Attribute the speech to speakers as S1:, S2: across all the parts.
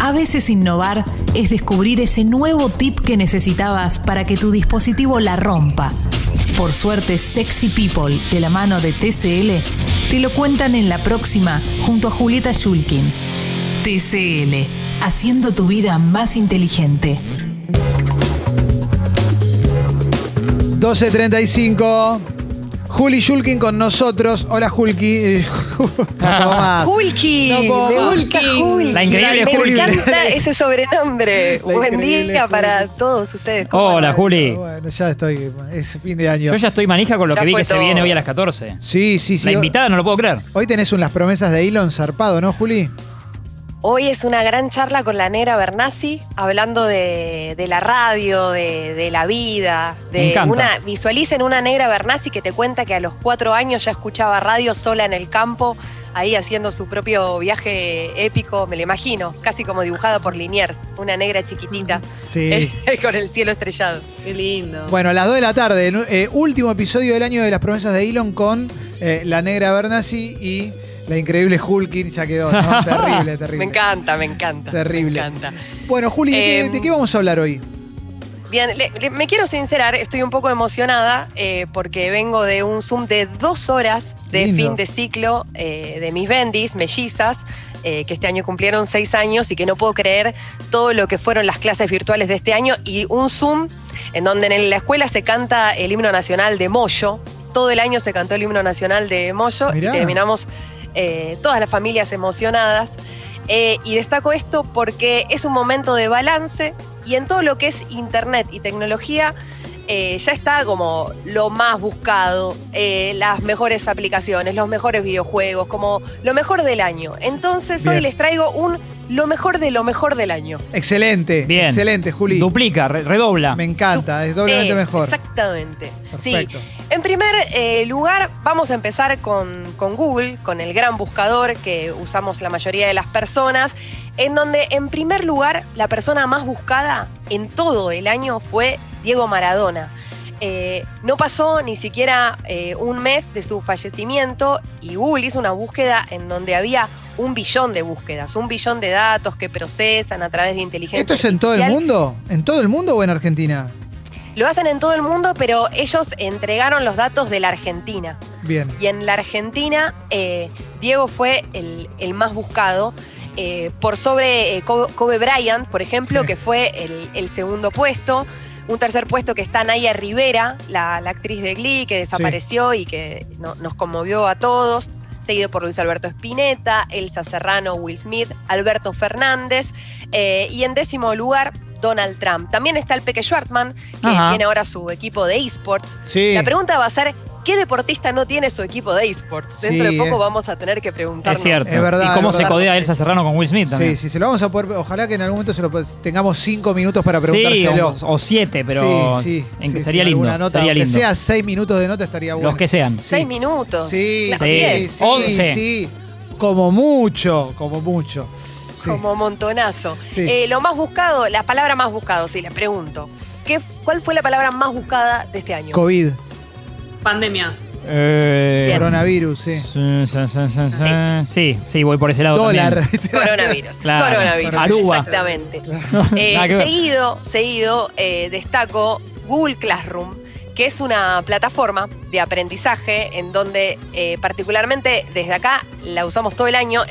S1: A veces innovar es descubrir ese nuevo tip que necesitabas para que tu dispositivo la rompa. Por suerte, Sexy People, de la mano de TCL, te lo cuentan en la próxima junto a Julieta Shulkin. TCL, haciendo tu vida más inteligente.
S2: 12.35. Juli Shulkin con nosotros. Hola, Julki. No.
S3: Hulky,
S2: No.
S4: La increíble
S3: me
S4: Hulky.
S3: encanta ese sobrenombre.
S2: La
S3: Buen día para todos ustedes. ¿Cómo
S4: Hola? Juli.
S2: Bueno, ya estoy. Es fin de año.
S4: Yo ya estoy manija con lo
S3: Ya
S4: que vi que se viene hoy a las 14.
S2: Sí, sí, sí.
S4: La invitada no lo puedo creer.
S2: Hoy tenés un Las promesas de Elon zarpado, ¿no, Juli?
S3: Hoy es una gran charla con la negra Bernasi, hablando de, de la radio, de, de la vida. De una, visualicen una negra Bernasi que te cuenta que a los cuatro años ya escuchaba radio sola en el campo, ahí haciendo su propio viaje épico, me lo imagino, casi como dibujado por Liniers, una negra chiquitita
S2: Sí.
S3: con el cielo estrellado.
S5: Qué lindo.
S2: Bueno, a las 2 de la tarde, eh, último episodio del año de las promesas de Elon con eh, la negra Bernasi y la increíble Hulkin. Ya quedó, ¿no? Terrible, terrible.
S3: Me encanta, me encanta.
S2: Terrible.
S3: Me encanta.
S2: Bueno, Juli, ¿de, qué,
S3: Em,
S2: de qué vamos a hablar hoy?
S3: Bien, le- le- me quiero sincerar, estoy un poco emocionada eh, porque vengo de un Zoom de dos horas de
S2: Lindo.
S3: fin de ciclo eh, de mis bendis, mellizas, eh, que este año cumplieron seis años y que no puedo creer todo lo que fueron las clases virtuales de este año y un Zoom en donde en la escuela se canta el himno nacional de Moyo. Todo el año se cantó el himno nacional de Moyo
S2: Mirá.
S3: y terminamos eh, todas las familias emocionadas. Eh, y destaco esto porque es un momento de balance y en todo lo que es internet y tecnología eh, ya está como lo más buscado, eh, las mejores aplicaciones, los mejores videojuegos, como lo mejor del año. Entonces hoy les traigo un lo mejor de lo mejor del año.
S2: Excelente.
S4: Bien.
S2: Excelente, Juli.
S4: Duplica, re- redobla.
S2: Me encanta, es doblemente
S3: Eh,
S2: mejor.
S3: Exactamente.
S2: Perfecto.
S3: Sí. En primer eh, lugar, vamos a empezar con, con Google, con el gran buscador que usamos la mayoría de las personas, en donde en primer lugar la persona más buscada en todo el año fue Diego Maradona. Eh, no pasó ni siquiera eh, un mes de su fallecimiento y Google hizo una búsqueda en donde había un billón de búsquedas, un billón de datos que procesan a través de inteligencia
S2: ¿Esto es en todo el mundo? ¿En todo el mundo o en Argentina?
S3: Lo hacen en todo el mundo, pero ellos entregaron los datos de la Argentina.
S2: Bien.
S3: Y en la Argentina, eh, Diego fue el, el más buscado. eh, por sobre eh, Kobe, Kobe Bryant, por ejemplo,
S2: Sí.
S3: que fue el, el segundo puesto. Un tercer puesto que está Naya Rivera, la, la actriz de Glee, que desapareció y que no- nos conmovió a todos. Seguido por Luis Alberto Spinetta, Elsa Serrano, Will Smith, Alberto Fernández. eh, y en décimo lugar, Donald Trump. También está el Peque Schwartman, que
S4: Ajá.
S3: tiene ahora su equipo de esports.
S2: Sí.
S3: La pregunta va a ser, ¿qué deportista no tiene su equipo de esports? Dentro
S2: Sí,
S3: de poco
S2: eh.
S3: vamos a tener que preguntarnos.
S4: Es cierto.
S2: Es verdad,
S4: ¿Y cómo
S2: es
S4: se codea Elsa Serrano con Will Smith también?
S2: Sí, sí, se lo vamos a poder. Ojalá que en algún momento se lo, tengamos cinco minutos para
S4: Sí,
S2: preguntárselo.
S4: o, o siete, pero
S2: Sí, sí,
S4: en que
S2: sí,
S4: sería
S2: sí,
S4: lindo.
S2: Nota,
S4: sería
S2: aunque
S4: lindo.
S2: sea seis minutos de nota estaría bueno.
S4: Los que sean.
S3: Seis minutos.
S2: Sí,
S3: Claro,
S2: sí,
S4: Once.
S2: sí. Como mucho, como mucho. Sí.
S3: Como montonazo.
S2: Sí.
S3: Eh, lo más buscado, la palabra más buscado, sí, les pregunto. ¿Qué, ¿Cuál fue la palabra más buscada de este año?
S2: COVID,
S5: Pandemia.
S4: Eh,
S2: coronavirus, sí.
S4: sí, sí, sí, sí, sí. Sí, sí, voy por ese lado
S2: Dólar.
S4: también.
S3: Coronavirus.
S4: Claro.
S3: Coronavirus.
S4: Aruba.
S3: Exactamente. Eh, seguido, seguido, eh, destaco Google Classroom, que es una plataforma de aprendizaje en donde eh, particularmente desde acá la usamos todo el año.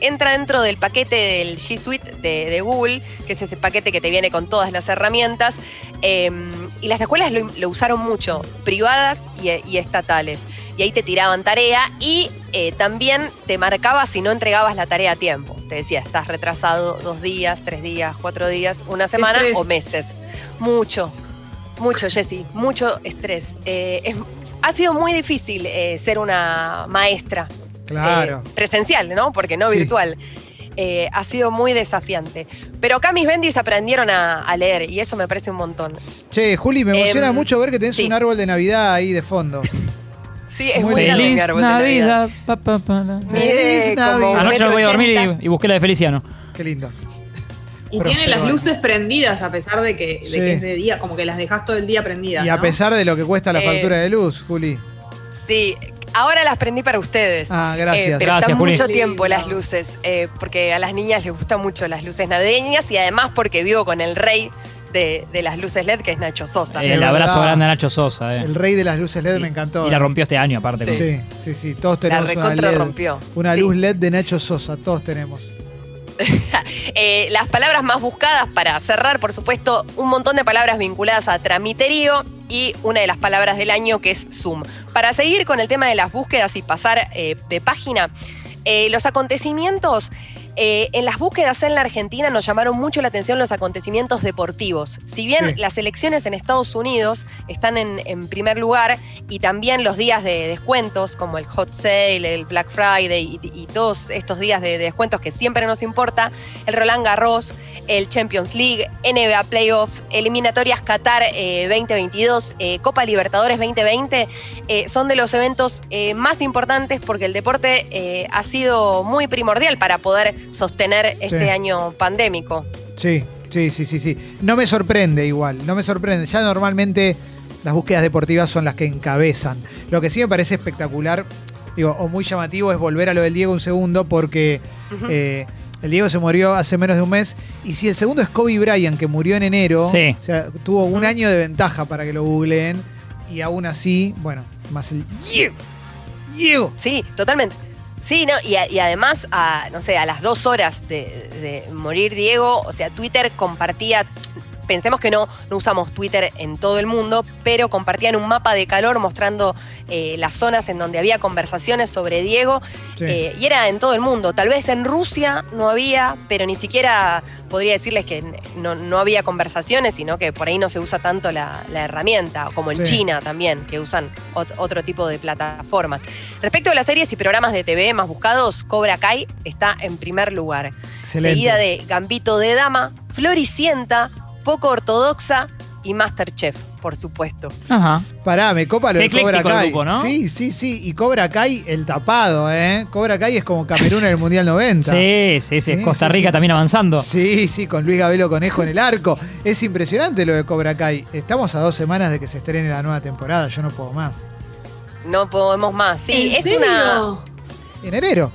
S3: Entra dentro del paquete del G Suite de, de Google, que es ese paquete que te viene con todas las herramientas. Y las escuelas lo, lo usaron mucho, privadas y, y estatales. Y ahí te tiraban tarea y eh, también te marcaba si no entregabas la tarea a tiempo. Te decía, estás retrasado dos días, tres días, cuatro días, una semana
S5: Estrés.
S3: o meses. Mucho. Mucho, Jessy, mucho estrés. Eh, es- ha sido muy difícil eh, ser una maestra
S2: Claro.
S3: presencial, ¿no? Porque no
S2: Sí.
S3: virtual. Eh, ha sido muy desafiante. Pero acá mis bendis aprendieron a, a leer y eso me parece un montón.
S2: Che, Juli, me emociona
S3: Em,
S2: mucho ver que tenés
S3: sí.
S2: un árbol de Navidad ahí de fondo.
S3: Sí, es
S2: Muy
S3: muy, grande mi árbol de
S4: Navidad. pa, pa, pa,
S2: Feliz Navidad.
S4: Anoche no voy a dormir y, y busqué la de Feliciano.
S2: Qué lindo.
S5: Y
S2: Pero-
S5: tiene las luces prendidas a pesar de que, de
S2: Sí.
S5: que es de día, como que las dejas todo el día prendidas.
S2: Y a
S5: ¿no?
S2: pesar de lo que cuesta la
S3: Eh,
S2: factura de luz, Juli.
S3: Sí, Ahora las prendí para ustedes.
S2: Ah, gracias.
S3: Eh, pero
S4: Gracias,
S3: están
S4: Juli.
S3: mucho tiempo las luces, eh, porque a las niñas les gustan mucho las luces navideñas y además porque vivo con el rey de, de las luces LED, que es Nacho Sosa.
S4: El
S2: verdad.
S4: abrazo grande a Nacho Sosa. eh.
S2: El rey de las luces LED
S4: Y-
S2: me encantó.
S4: Y la rompió este año, aparte.
S3: Sí.
S2: Sí, sí, sí. Todos tenemos una
S3: recontra
S2: LED.
S3: rompió.
S2: Una
S3: Sí.
S2: luz LED de Nacho Sosa, todos tenemos.
S3: Eh, las palabras más buscadas para cerrar, por supuesto, un montón de palabras vinculadas a tramiterío y una de las palabras del año que es Zoom. Para seguir con el tema de las búsquedas y pasar eh, de página, eh, los acontecimientos. Eh, en las búsquedas en la Argentina nos llamaron mucho la atención los acontecimientos deportivos. Si bien
S2: Sí.
S3: las elecciones en Estados Unidos están en, en primer lugar y también los días de descuentos como el Hot Sale, el Black Friday y, y todos estos días de, de descuentos que siempre nos importa, el Roland Garros, el Champions League, NBA Playoff, eliminatorias Qatar eh, 2022, eh, Copa Libertadores 2020, eh, son de los eventos eh, más importantes porque el deporte eh, ha sido muy primordial para poder sostener este
S2: Sí.
S3: año pandémico.
S2: Sí, sí, sí, sí, sí. No me sorprende igual, no me sorprende. Ya normalmente las búsquedas deportivas son las que encabezan. Lo que sí me parece espectacular, digo, o muy llamativo es volver a lo del Diego un segundo porque eh, el Diego se murió hace menos de un mes y si el segundo es Kobe Bryant que murió en enero,
S4: Sí.
S2: o sea, tuvo un año de ventaja para que lo googleen y aún así, bueno, más el Diego. Diego.
S3: Sí, totalmente. Sí, no, y, a- y además, a, no sé, a las dos horas de, de morir Diego, o sea, Twitter compartía, pensemos que no, no usamos Twitter en todo el mundo, pero compartían un mapa de calor mostrando eh, las zonas en donde había conversaciones sobre Diego,
S2: Sí.
S3: eh, y era en todo el mundo. Tal vez en Rusia no había, pero ni siquiera podría decirles que no, no había conversaciones, sino que por ahí no se usa tanto la, la herramienta, como en
S2: Sí.
S3: China también, que usan ot- otro tipo de plataformas. Respecto a las series y programas de TV más buscados, Cobra Kai está en primer lugar.
S2: Excelente.
S3: Seguida de Gambito de Dama, Floricienta, Poco Ortodoxa y Masterchef, por supuesto.
S4: Ajá.
S2: Pará, me copa lo
S4: Qué
S2: de Cobra
S4: el
S2: Kai.
S4: grupo, ¿no?
S2: Sí, sí, sí. Y Cobra Kai, el tapado, ¿eh? Cobra Kai es como Camerún en el Mundial 90.
S4: Sí, sí, sí.
S2: Sí,
S4: Costa
S2: sí,
S4: Rica
S2: sí.
S4: también avanzando.
S2: Sí, sí, con Luis Gabelo Conejo en el arco. Es impresionante lo de Cobra Kai. Estamos a dos semanas de que se estrene la nueva temporada. Yo no puedo más.
S3: No podemos más. Sí,
S5: ¿En
S3: es
S5: serio?
S3: una.
S2: En enero,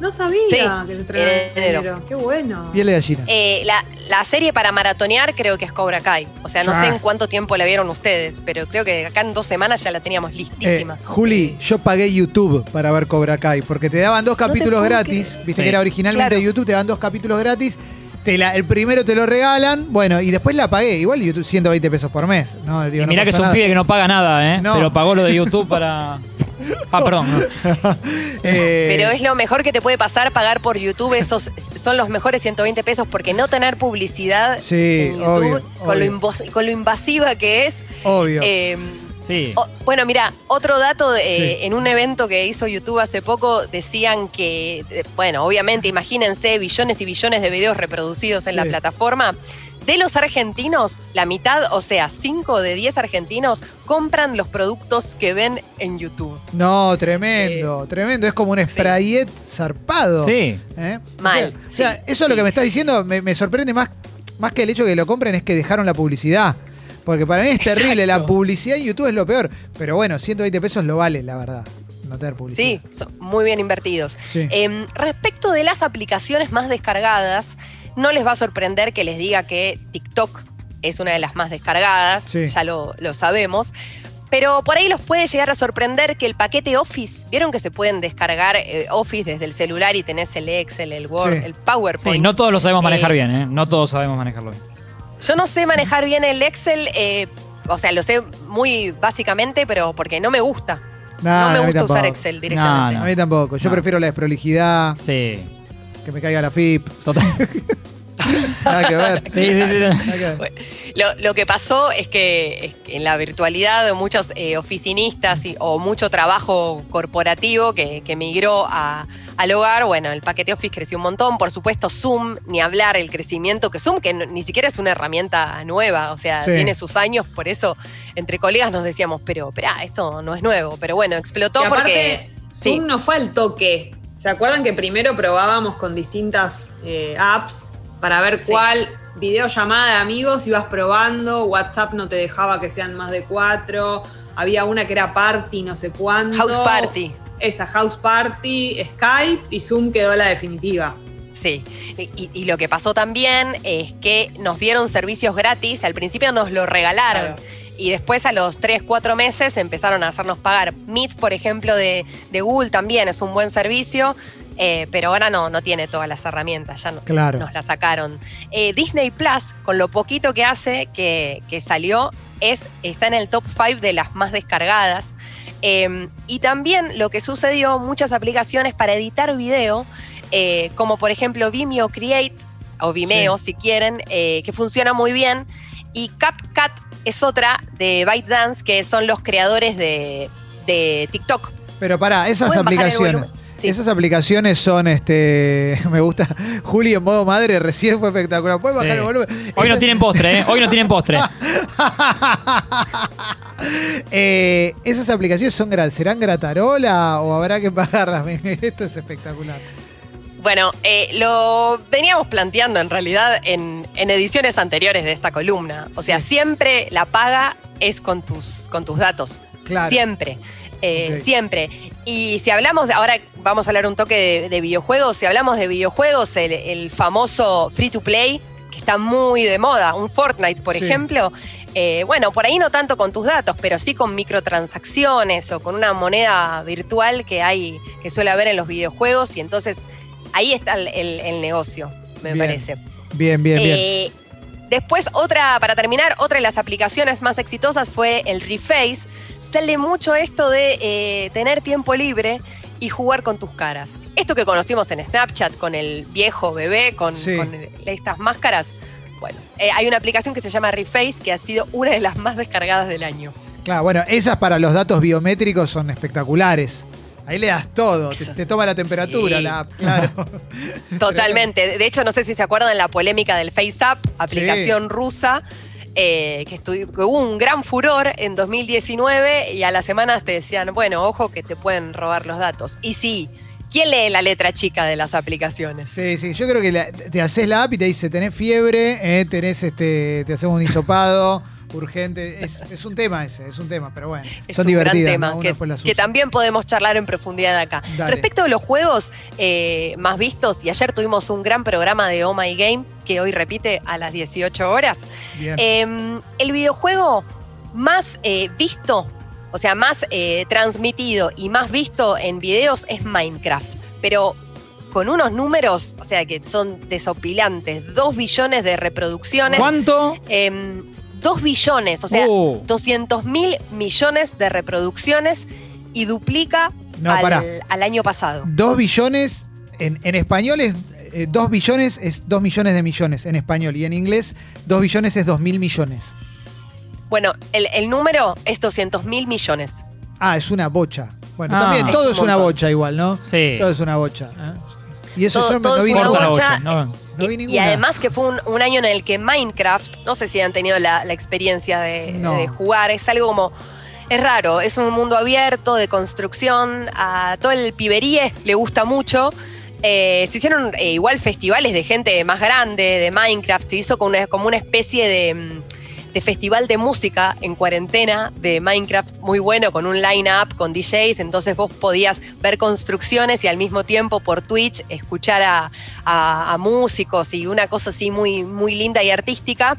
S5: No sabía
S3: Sí,
S5: que se estrenaba
S3: en
S5: en
S3: enero.
S5: enero. Qué bueno.
S2: piel de gallina.
S3: eh, la, la serie para maratonear creo que es Cobra Kai. O sea, no
S2: Ah.
S3: sé en cuánto tiempo la vieron ustedes, pero creo que acá en dos semanas ya la teníamos
S2: Eh,
S3: listísima.
S2: Juli, yo pagué YouTube para ver Cobra Kai porque te daban dos capítulos gratis. Viste
S4: Sí.
S2: que era originalmente
S3: Claro.
S2: de YouTube, te dan dos capítulos gratis. Te la- el primero te lo regalan, bueno, y después la pagué. Igual YouTube 120 pesos por mes. No, digo,
S4: Y
S2: no
S4: mirá que es un
S2: nada.
S4: pibe que no paga nada, ¿eh?
S2: No.
S4: Pero pagó lo de YouTube para. Ah, perdón.
S2: Eh,
S3: Pero es lo mejor que te puede pasar pagar por YouTube. Esos son los mejores 120 pesos porque no tener publicidad
S2: Sí,
S3: en YouTube
S2: obvio,
S3: con, Lo
S2: obvio.
S3: con lo invasiva que es.
S2: Obvio.
S3: eh,
S4: Sí.
S3: o- bueno, mira, otro dato, eh,
S2: Sí.
S3: en un evento que hizo YouTube hace poco decían que, eh, bueno, obviamente imagínense billones y billones de videos reproducidos en
S2: Sí.
S3: la plataforma. De los argentinos, la mitad, o sea, 5 de 10 argentinos compran los productos que ven en YouTube.
S2: No, tremendo, tremendo. Es como un sprayet zarpado.
S4: Sí.
S2: ¿eh?
S3: Mal,
S2: O sea, o sea,
S3: sí,
S2: eso es lo que me estás diciendo me, me sorprende más, más que el hecho de que lo compren, es que dejaron la publicidad. Porque para mí es terrible,
S3: Exacto.
S2: la publicidad en YouTube es lo peor. Pero bueno, 120 pesos lo vale, la verdad. No tener publicidad.
S3: Sí, son muy bien invertidos.
S2: Sí.
S3: Em, respecto de las aplicaciones más descargadas, no les va a sorprender que les diga que TikTok es una de las más descargadas,
S2: Sí.
S3: ya lo, lo sabemos. Pero por ahí los puede llegar a sorprender que el paquete Office, vieron que se pueden descargar eh, Office desde el celular y tenés el Excel, el Word,
S2: Sí.
S3: el PowerPoint.
S4: Sí, no todos lo sabemos manejar
S3: Eh,
S4: bien, ¿eh? No todos sabemos manejarlo bien.
S3: Yo no sé manejar bien el Excel, eh, o sea, lo sé muy básicamente, pero porque no me gusta.
S2: Nah,
S3: no me gusta usar. Excel directamente.
S4: No,
S2: A mí tampoco. Yo
S4: No.
S2: prefiero la desprolijidad,
S4: Sí.
S2: Que me caiga la FIP.
S4: Total.
S2: Nada que ver.
S4: Sí, sí, sí.
S2: Nada que ver.
S3: Lo, lo que pasó es que, es que en la virtualidad muchos eh, oficinistas y- o mucho trabajo corporativo que, que migró a- al hogar, bueno, el paquete Office creció un montón, por supuesto Zoom, ni hablar el crecimiento que Zoom, que no- ni siquiera es una herramienta nueva, o sea,
S2: Sí.
S3: tiene sus años, por eso entre colegas nos decíamos, pero espera, esto no es nuevo, pero bueno, explotó
S5: Y
S3: porque... Sí.
S5: Zoom no fue al toque. ¿Se acuerdan que primero probábamos con distintas eh, apps para ver
S3: Sí.
S5: cuál videollamada de amigos ibas probando? WhatsApp no te dejaba que sean más de cuatro. había una que era Party, no sé cuándo.
S3: House Party.
S5: Esa, House Party, Skype y Zoom quedó la definitiva.
S3: Sí, y, y lo que pasó también es que nos dieron servicios gratis, al principio nos lo regalaron.
S5: Claro.
S3: Y después a los 3, 4 meses empezaron a hacernos pagar. Meet, por ejemplo, de, de Google también es un buen servicio, eh, pero ahora no, no tiene todas las herramientas, ya no,
S2: Claro.
S3: nos la sacaron. Eh, Disney Plus, con lo poquito que hace que, que salió, es, está en el top 5 de las más descargadas. Eh, y también lo que sucedió, muchas aplicaciones para editar video, eh, como por ejemplo Vimeo Create, o Vimeo si quieren, que funciona muy bien. Y CapCut es otra de ByteDance, que son los creadores de, de TikTok.
S2: Pero pará, esas aplicaciones.
S3: Sí.
S2: Esas aplicaciones son, este, me gusta, Juli en modo madre recién fue espectacular. ¿Puedes bajar
S4: Sí.
S2: el volumen?
S4: Hoy no tienen postre, ¿eh? Hoy no tienen postre.
S2: Eh, ¿Esas aplicaciones son serán gratarola o habrá que pagarlas? Esto es espectacular.
S3: Bueno, eh, lo veníamos planteando en realidad en, en ediciones anteriores de esta columna. O sea, siempre la paga es con tus, con tus datos.
S2: Claro.
S3: Siempre. Eh. Siempre. Y si hablamos, de, ahora vamos a hablar un toque de, de videojuegos, si hablamos de videojuegos, el, el famoso free to play, que está muy de moda, un Fortnite, por
S2: Sí.
S3: ejemplo, eh, bueno, por ahí no tanto con tus datos, pero sí con microtransacciones o con una moneda virtual que hay, que suele haber en los videojuegos, y entonces ahí está el, el- el negocio, me
S2: Bien.
S3: parece.
S2: Bien, bien, bien.
S3: Eh, después, otra, para terminar, otra de las aplicaciones más exitosas fue el Reface. Sale mucho esto de eh, tener tiempo libre y jugar con tus caras. Esto que conocimos en Snapchat con el viejo bebé, con,
S2: Sí.
S3: con el- estas máscaras. Bueno, eh, hay una aplicación que se llama Reface que ha sido una de las más descargadas del año.
S2: Claro, bueno, esas para los datos biométricos son espectaculares. Ahí le das todo, te, toma la temperatura
S3: Sí.
S2: la app, claro.
S3: Totalmente. De hecho, no sé si se acuerdan la polémica del FaceApp, aplicación rusa, eh, que, que hubo un gran furor en 2019 y a las semanas te decían, bueno, ojo que te pueden robar los datos. Y sí, ¿quién lee la letra chica de las aplicaciones?
S2: Sí, sí, yo creo que la- te haces la app y te dice, tenés fiebre, eh, tenés este, te hacemos un hisopado urgente. Es, es un tema ese, es un tema, pero bueno.
S3: Es
S2: son
S3: un gran
S2: divertidas,
S3: tema
S2: ¿no? Uno
S3: que, que también podemos charlar en profundidad acá.
S2: Dale.
S3: Respecto de los juegos eh, más vistos, y ayer tuvimos un gran programa de Oh My Game que hoy repite a las 18 horas.
S2: Bien.
S3: Eh, el videojuego más eh, visto, o sea, más eh, transmitido y más visto en videos es Minecraft. Pero con unos números, o sea, que son desopilantes. 2 billones de reproducciones.
S4: ¿Cuánto?
S3: 2 billones, o sea,
S4: Uh.
S3: 200 mil millones de reproducciones y duplica
S2: No,
S3: al, al año pasado.
S2: Dos billones, en, en español es. eh, dos billones es dos millones de millones en español y en inglés dos billones es dos mil millones.
S3: Bueno, el, el número es 200 mil millones.
S2: Ah, es una bocha. Bueno,
S4: Ah.
S2: también
S4: Es
S2: todo
S3: un
S2: es una bocha igual, ¿no?
S4: Sí.
S2: Todo es una bocha. ¿eh? Y eso
S3: Todo-
S2: yo
S3: todo
S2: no vi ninguna. vi
S3: Y- además que fue un, un año en el que Minecraft, no sé si han tenido la, la experiencia de, jugar, es algo como, es raro, es un mundo abierto de construcción, a todo el piberíe le gusta mucho. Eh, se hicieron eh, igual festivales de gente más grande, de Minecraft, se hizo como una, como una especie de, mm, de festival de música en cuarentena de Minecraft muy bueno, con un line-up, con DJs, entonces vos podías ver construcciones y al mismo tiempo por Twitch escuchar a, a- a músicos y una cosa así muy, muy linda y artística.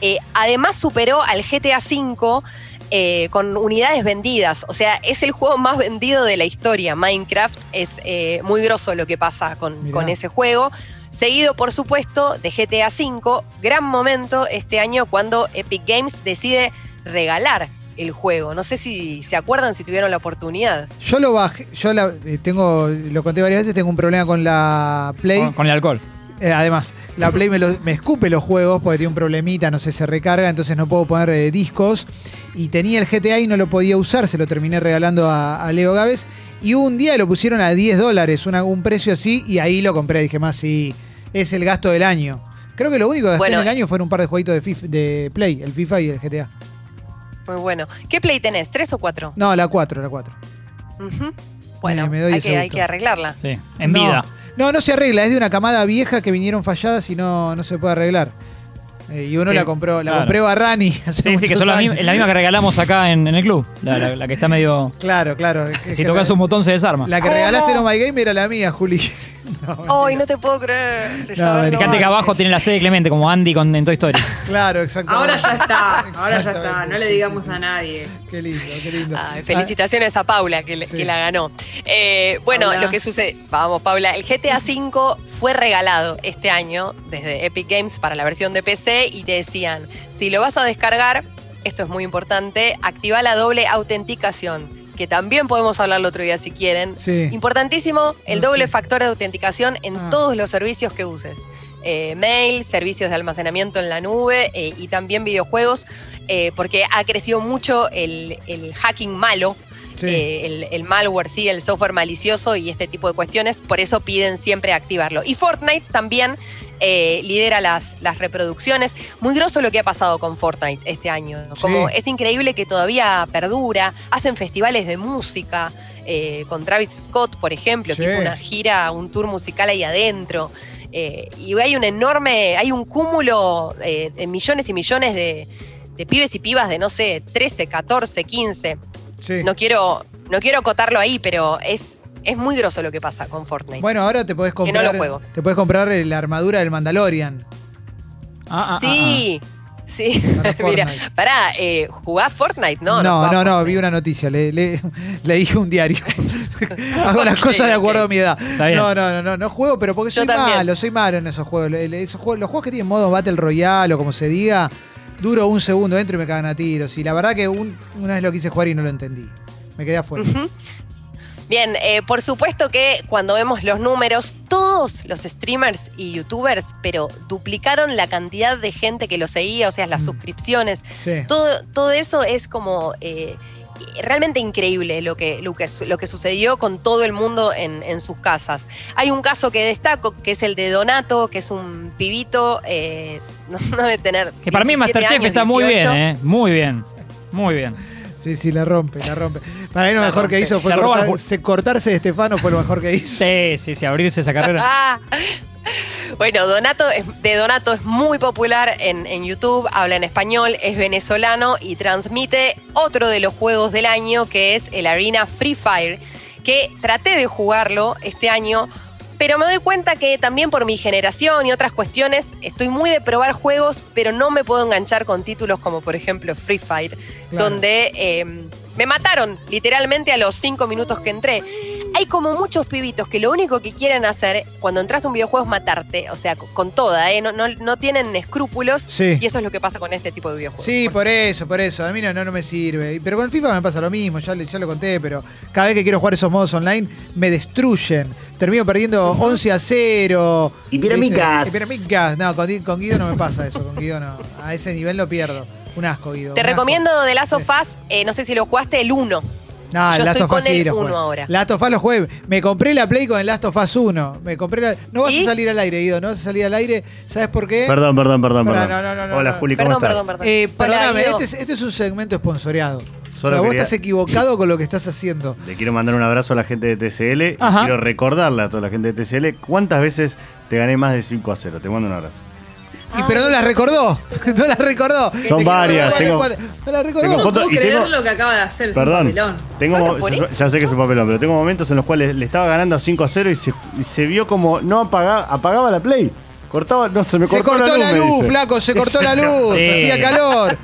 S3: Eh, además superó al GTA V eh, con unidades vendidas, o sea, es el juego más vendido de la historia. Minecraft es eh, muy grosso lo que pasa con, con ese juego. Seguido, por supuesto, de GTA V, gran momento este año cuando Epic Games decide regalar el juego. No sé si se acuerdan si tuvieron la oportunidad.
S2: Yo lo bajé, yo la, eh, tengo, lo conté varias veces, tengo un problema con la Play.
S4: Con, con el alcohol.
S2: Eh, además, la Play me, lo- me escupe los juegos porque tiene un problemita, no sé, se recarga, entonces no puedo poner eh, discos. Y tenía el GTA y no lo podía usar, se lo terminé regalando a, a Leo Gávez. Y un día lo pusieron a 10 dólares, un precio así, y ahí lo compré. Dije, más sí, es el gasto del año. Creo que lo único que gasté
S3: Bueno,
S2: en el año fueron un par de jueguitos de, FIFA, de Play, el FIFA y el GTA.
S3: Muy bueno. ¿Qué play tenés? ¿Tres o cuatro?
S2: No, la 4, la 4.
S3: Ujú. Bueno,
S2: me doy
S3: hay, que, hay que arreglarla.
S4: Sí. En
S2: no,
S4: vida.
S2: No, no se arregla, es de una camada vieja que vinieron falladas y no, no se puede arreglar. Eh, y uno
S4: Sí,
S2: la compró, la
S4: claro.
S2: compré Barrani. hace
S4: Sí, sí, que son la misma, la misma que regalamos acá en, en el club. La, la- la que está medio.
S2: Claro, claro. es que-
S4: Si tocas un botón se desarma.
S2: La que regalaste en Oh My Game era la mía, Juli. No,
S3: Ay, no te puedo creer.
S2: No.
S4: Fíjate que abajo tiene la sede de Clemente, como Andy con, en Toy Story.
S2: Claro, exactamente.
S5: Ahora ya está, ahora ya está. No le digamos
S2: sí, sí.
S5: a nadie.
S2: Qué lindo, qué lindo.
S3: Ay, felicitaciones a Paula que, le-
S2: Sí.
S3: que la ganó. Eh, bueno,
S5: Paula.
S3: lo que sucede, vamos Paula, el GTA V fue regalado este año desde Epic Games para la versión de PC y te decían, si lo vas a descargar, esto es muy importante, activa la doble autenticación, que también podemos hablar el otro día si quieren.
S2: Sí.
S3: Importantísimo, el
S2: No,
S3: doble
S2: sí.
S3: factor de autenticación en
S2: Ah.
S3: todos los servicios que uses. Eh, mail, servicios de almacenamiento en la nube eh, y también videojuegos, eh, porque ha crecido mucho el, el hacking malo,
S2: Sí.
S3: el, el malware, sí, el software malicioso y este tipo de cuestiones, por eso piden siempre activarlo. Y Fortnite también eh, lidera las, las reproducciones. Muy groso lo que ha pasado con Fortnite este año. Como
S2: Sí.
S3: es increíble que todavía perdura, hacen festivales de música. eh, con Travis Scott, por ejemplo, que hizo una gira, un tour musical ahí adentro. Eh, y hay un enorme, hay un cúmulo eh, de millones y millones de, de pibes y pibas de, no sé, 13, 14, 15
S2: Sí.
S3: no quiero, no quiero acotarlo ahí, pero es, es muy groso lo que pasa con Fortnite.
S2: Bueno, ahora te podés
S3: Que no
S2: comprar.
S3: lo juego.
S2: Te podés comprar la armadura del Mandalorian.
S4: Ah, ah,
S3: sí, sí.
S2: Para
S3: Mira,
S2: Fortnite.
S3: pará, eh, ¿jugás Fortnite? No,
S2: no, no, no, vi una noticia, le, le- leí un diario. Hago las cosas de acuerdo a mi edad.
S4: Está bien.
S2: No, no, no, no, no juego, pero porque
S3: Yo
S2: soy
S3: también.
S2: malo, soy malo en esos juegos. Esos juegos. Los juegos que tienen modo Battle Royale o como se diga, duro un segundo dentro y me cagan a tiros. Y la verdad que un- una vez lo quise jugar y no lo entendí. Me quedé afuera.
S3: Bien, eh, por supuesto que cuando vemos los números, todos los streamers y youtubers, pero duplicaron la cantidad de gente que lo seguía, o sea, las
S2: Mm.
S3: suscripciones,
S2: Sí.
S3: todo, todo eso es como eh, realmente increíble lo que, lo, que, lo que sucedió con todo el mundo en, en sus casas. Hay un caso que destaco, que es el de Donato, que es un pibito, eh, no, no debe tener...
S4: Que para mí
S3: 17
S4: Masterchef
S3: años,
S4: está muy
S3: 18.
S4: bien, ¿eh? Muy bien. Muy bien.
S2: Sí, sí, la rompe, la rompe. Para mí lo
S3: La
S2: mejor que hizo fue
S4: La roba
S2: cortar-
S4: el ju-
S2: se- cortarse de Estefano, fue lo mejor que hizo.
S4: Sí, sí, sí, abrirse esa carrera.
S3: Ah. Bueno, Donato es- de Donato es muy popular en, en YouTube, habla en español, es venezolano y transmite otro de los juegos del año que es el Arena Free Fire, que traté de jugarlo este año, pero me doy cuenta que también por mi generación y otras cuestiones estoy muy de probar juegos, pero no me puedo enganchar con títulos como por ejemplo Free Fire,
S2: Claro.
S3: donde eh, me mataron literalmente a los cinco minutos que entré. Hay como muchos pibitos que lo único que quieren hacer cuando entras a un videojuego es matarte, o sea, con, toda, ¿eh? no, no, no tienen escrúpulos
S2: Sí.
S3: y eso es lo que pasa con este tipo de videojuegos.
S2: Sí,
S3: por
S2: por eso, por eso. A mí no, no, no me sirve. Pero con el FIFA me pasa lo mismo, ya, lo conté, pero cada vez que quiero jugar esos modos online me destruyen. Termino perdiendo 11 a 0.
S6: Y piramicas.
S2: Y piramicas. No, con, Di- con Guido no me pasa eso, con Guido no. A ese nivel lo pierdo. Un asco, Guido.
S3: Te
S2: un asco.
S3: recomiendo de Last of Us, eh, no sé si lo jugaste, el 1.
S2: No, el Last
S3: estoy
S2: of Us
S3: con
S2: sí
S3: el
S2: lo
S3: uno
S2: jugué.
S3: ahora.
S2: Last of Us lo jugué. Me compré la Play con el Last of Us 1. Me compré la- No vas
S3: ¿Y?
S2: a salir al aire, Guido. No vas a salir al aire. ¿Sabes por qué?
S6: Perdón, perdón, perdón,
S2: Pará,
S6: perdón.
S2: no, no, no,
S6: Hola,
S2: no.
S6: Juli, ¿cómo
S3: Perdón,
S6: estás?
S3: perdón, perdón.
S2: Eh, perdóname, este es, este es un segmento sponsoreado.
S6: Solo
S2: Pero vos
S6: quería-
S2: estás equivocado con lo que estás haciendo.
S6: Le quiero mandar un abrazo a la gente de TCL y quiero recordarle a toda la gente de TCL cuántas veces te gané más de 5 a 0. Te mando un abrazo.
S2: Y, pero no las recordó. No las recordó.
S6: Son varias, tengo-
S2: No las recordó.
S6: tengo
S5: No
S6: foto-
S5: puedo
S6: y
S5: creer
S6: tengo-
S5: lo que acaba de hacer, es un
S6: Perdón.
S5: papelón.
S6: Tengo ya sé que es un papelón, pero tengo momentos en los cuales le estaba ganando 5 a 0 y se, y se vio como no apagaba, apagaba la play. Cortaba, no, se me
S2: Se
S6: cortó,
S2: la luz, flaco, se cortó la luz.
S4: Sí.
S2: Hacía calor.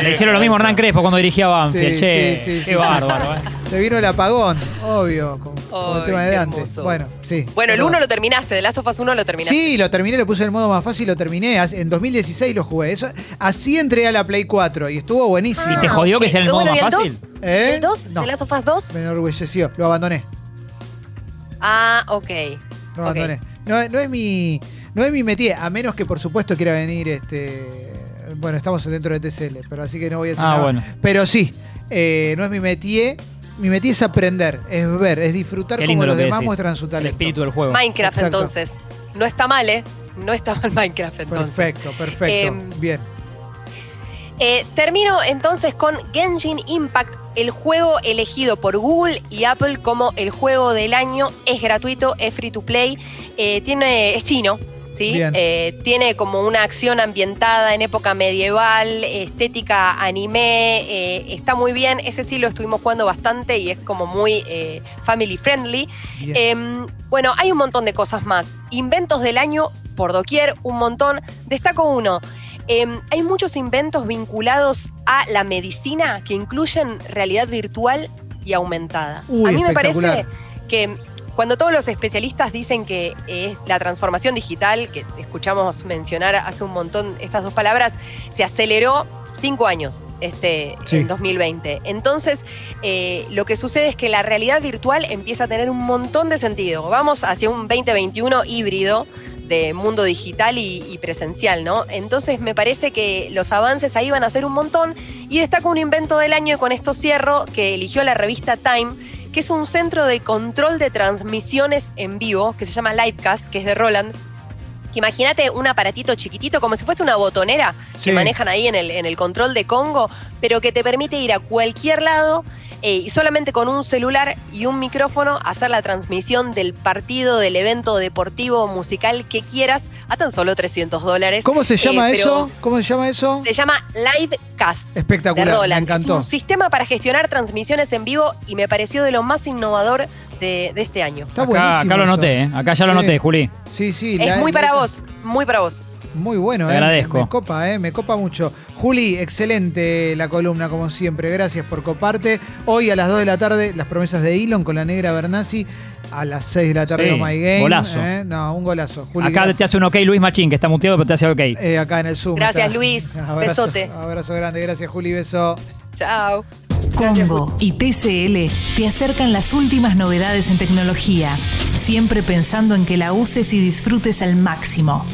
S4: Le hicieron lo mismo a Hernán Crespo cuando dirigía Banfield.
S2: Sí,
S4: che,
S2: sí, sí,
S4: qué
S2: sí,
S4: bárbaro,
S2: sí.
S4: ¿eh?
S2: Se vino el apagón, obvio, con, con el tema de Dante.
S3: hermoso.
S2: Bueno, sí.
S3: Bueno, el
S2: perdón.
S3: 1 lo terminaste, de Last of Us 1 lo terminaste.
S2: Sí, lo terminé, lo puse en el modo más fácil, lo terminé. En 2016 lo jugué. Eso, así entré a la Play 4 y estuvo buenísimo.
S4: ¿Y te jodió que sea el modo
S3: Bueno,
S4: más
S3: ¿y el
S4: fácil?
S3: 2?
S2: ¿Eh?
S3: ¿El 2?
S2: No.
S3: ¿De Last of Us 2?
S2: Me enorgulleció, lo abandoné.
S3: Ah, ok.
S2: Lo abandoné. No, no es mi. No es mi métier, a menos que por supuesto quiera venir este. Bueno, estamos dentro de TCL, pero así que no voy a decir
S4: Ah,
S2: nada.
S4: bueno.
S2: Pero sí, eh, no es mi métier. Mi métier es aprender, es ver, es disfrutar como los
S4: lo
S2: demás
S4: decís.
S2: muestran su
S4: El
S2: talento.
S4: espíritu del juego.
S3: Minecraft
S2: Exacto.
S3: entonces. No está mal, ¿eh? No está mal Minecraft entonces.
S2: Perfecto, perfecto.
S3: Em,
S2: Bien.
S3: Eh, termino entonces con Genshin Impact, el juego elegido por Google y Apple como el juego del año. Es gratuito, es free to play, eh, tiene, es chino. ¿Sí? Eh, tiene como una acción ambientada en época medieval, estética anime, eh, está muy bien. Ese sí lo estuvimos jugando bastante y es como muy eh, family friendly. Em, bueno, hay un montón de cosas más. Inventos del año por doquier, un montón. Destaco uno. Em, hay muchos inventos vinculados a la medicina que incluyen realidad virtual y aumentada.
S2: Uy,
S3: a mí me parece que cuando todos los especialistas dicen que eh, la transformación digital, que escuchamos mencionar hace un montón estas dos palabras, se aceleró cinco años este,
S2: Sí.
S3: en 2020. Entonces, eh, lo que sucede es que la realidad virtual empieza a tener un montón de sentido. Vamos hacia un 2021 híbrido de mundo digital y, y presencial, ¿no? Entonces me parece que los avances ahí van a ser un montón y destaco un invento del año y con esto cierro que eligió la revista Time, que es un centro de control de transmisiones en vivo que se llama Livecast, que es de Roland. Imagínate un aparatito chiquitito, como si fuese una botonera
S2: Sí.
S3: que manejan ahí en el, en el control de Congo, pero que te permite ir a cualquier lado eh, y solamente con un celular y un micrófono hacer la transmisión del partido, del evento deportivo, musical que quieras a tan solo 300 dólares.
S2: ¿Cómo se
S3: Eh,
S2: llama eso? ¿Cómo se llama eso?
S3: Se llama Livecast de
S2: Espectacular, me.
S3: Es
S2: encantó.
S3: un sistema para gestionar transmisiones en vivo y me pareció de lo más innovador de, de este año.
S2: Está
S4: Acá,
S2: buenísimo.
S4: acá lo
S2: eso.
S4: anoté, ¿eh? Acá ya lo
S2: Sí.
S4: anoté, Juli.
S2: Sí, sí.
S3: Es
S2: la-
S3: muy para vos, muy para vos.
S2: Muy bueno,
S4: Te
S2: eh.
S4: agradezco.
S2: Me copa, eh. Me copa mucho. Juli, excelente la columna, como siempre. Gracias por coparte. Hoy a las 2 de la tarde, las promesas de Elon con la negra Bernasi. A las 6 de la tarde,
S4: Sí,
S2: Oh My Game.
S4: golazo.
S2: eh. No, un golazo. Juli,
S4: Acá
S2: gracias.
S4: te hace un ok Luis Machín, que está muteado, pero te hace ok.
S2: Eh, acá en el Zoom.
S3: Gracias,
S2: está.
S3: Luis.
S2: Abrazo,
S3: Besote.
S2: Abrazo grande. Gracias, Juli. Beso.
S3: Chao.
S1: Congo y TCL te acercan las últimas novedades en tecnología, siempre pensando en que la uses y disfrutes al máximo.